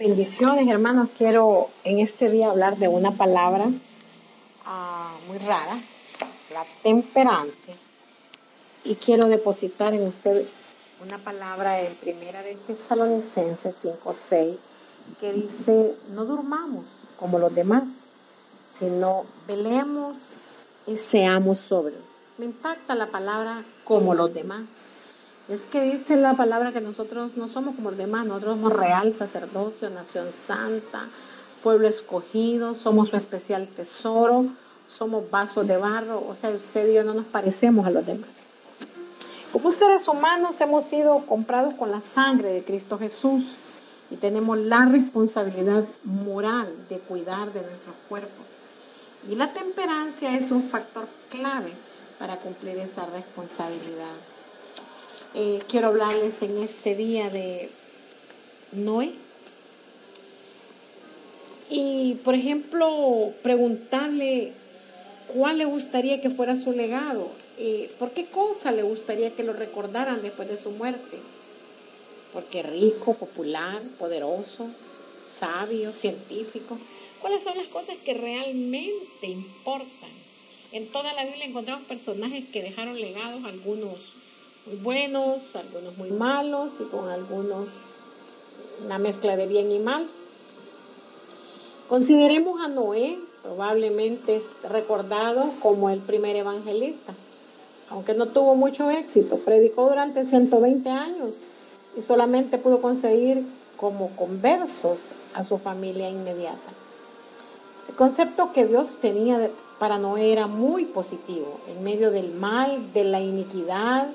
Bendiciones, hermanos. Quiero en este día hablar de una palabra ah, muy rara, la temperancia. Y quiero depositar en usted una palabra en primera de Tesalonicenses 5:6 que dice, no durmamos como los demás, sino velemos y seamos sobrios. Me impacta la palabra como los demás es que dice la palabra que nosotros no somos como los demás, nosotros somos real sacerdocio, nación santa, pueblo escogido, somos su especial tesoro, somos vasos de barro, o sea, usted y yo no nos parecemos a los demás. Como seres humanos hemos sido comprados con la sangre de Cristo Jesús y tenemos la responsabilidad moral de cuidar de nuestro cuerpo. Y la temperancia es un factor clave para cumplir esa responsabilidad. Eh, quiero hablarles en este día de Noé. Y, por ejemplo, preguntarle cuál le gustaría que fuera su legado. Eh, ¿Por qué cosa le gustaría que lo recordaran después de su muerte? Porque rico, popular, poderoso, sabio, científico. ¿Cuáles son las cosas que realmente importan? En toda la Biblia encontramos personajes que dejaron legados, algunos muy buenos, algunos muy malos y con algunos una mezcla de bien y mal. Consideremos a Noé, probablemente recordado como el primer evangelista, aunque no tuvo mucho éxito, predicó durante 120 años y solamente pudo conseguir como conversos a su familia inmediata. El concepto que Dios tenía para Noé era muy positivo, en medio del mal, de la iniquidad,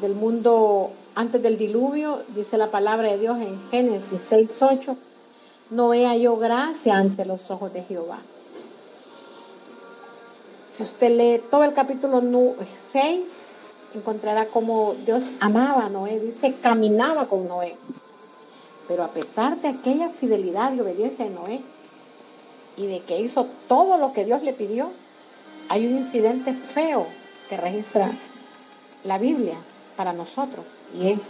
del mundo antes del diluvio, dice la palabra de Dios en Génesis 6, 8, Noé halló gracia ante los ojos de Jehová. Si usted lee todo el capítulo 6, encontrará cómo Dios amaba a Noé, dice, caminaba con Noé. Pero a pesar de aquella fidelidad y obediencia de Noé y de que hizo todo lo que Dios le pidió, hay un incidente feo que registra la Biblia para nosotros. Y es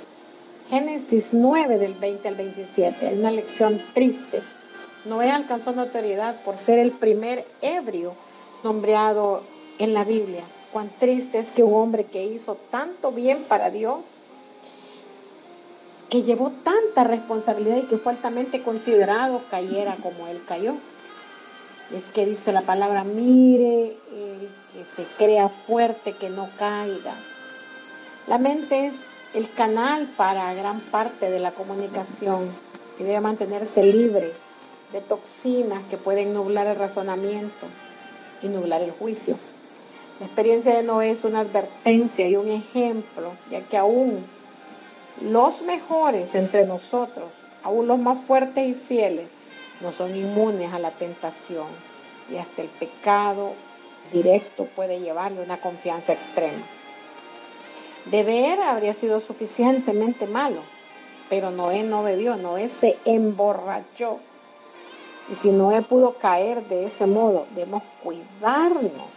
Génesis 9 del 20 al 27. Es una lección triste. Noé alcanzó notoriedad por ser el primer ebrio nombrado en la Biblia. Cuán triste es que un hombre que hizo tanto bien para Dios, que llevó tanta responsabilidad y que fue altamente considerado, cayera como él cayó. Es que dice la palabra, mire el que se crea fuerte, que no caiga. La mente es el canal para gran parte de la comunicación y debe mantenerse libre de toxinas que pueden nublar el razonamiento y nublar el juicio. La experiencia de Noé es una advertencia y un ejemplo, ya que aún los mejores entre nosotros, aún los más fuertes y fieles, no son inmunes a la tentación y hasta el pecado directo puede llevarle una confianza extrema. Beber habría sido suficientemente malo, pero Noé no bebió, Noé se emborrachó. Y si Noé pudo caer de ese modo, debemos cuidarnos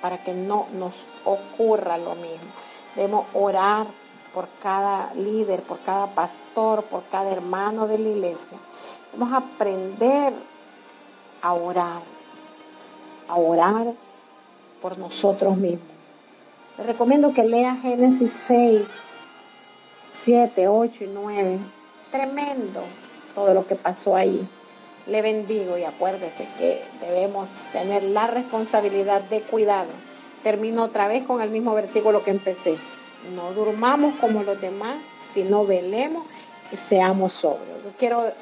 para que no nos ocurra lo mismo. Debemos orar por cada líder, por cada pastor, por cada hermano de la iglesia. Debemos aprender a orar, a orar por nosotros mismos recomiendo que lea Génesis 6, 7, 8 y 9. Tremendo todo lo que pasó ahí. Le bendigo y acuérdese que debemos tener la responsabilidad de cuidado. Termino otra vez con el mismo versículo que empecé. No durmamos como los demás, sino velemos y seamos sobrios. Yo quiero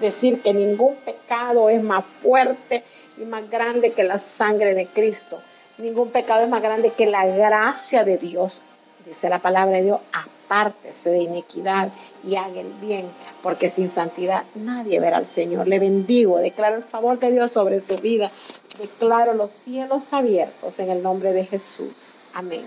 decir que ningún pecado es más fuerte y más grande que la sangre de Cristo. Ningún pecado es más grande que la gracia de Dios. Dice la palabra de Dios, apártese de iniquidad y haga el bien, porque sin santidad nadie verá al Señor. Le bendigo, declaro el favor de Dios sobre su vida, declaro los cielos abiertos en el nombre de Jesús. Amén.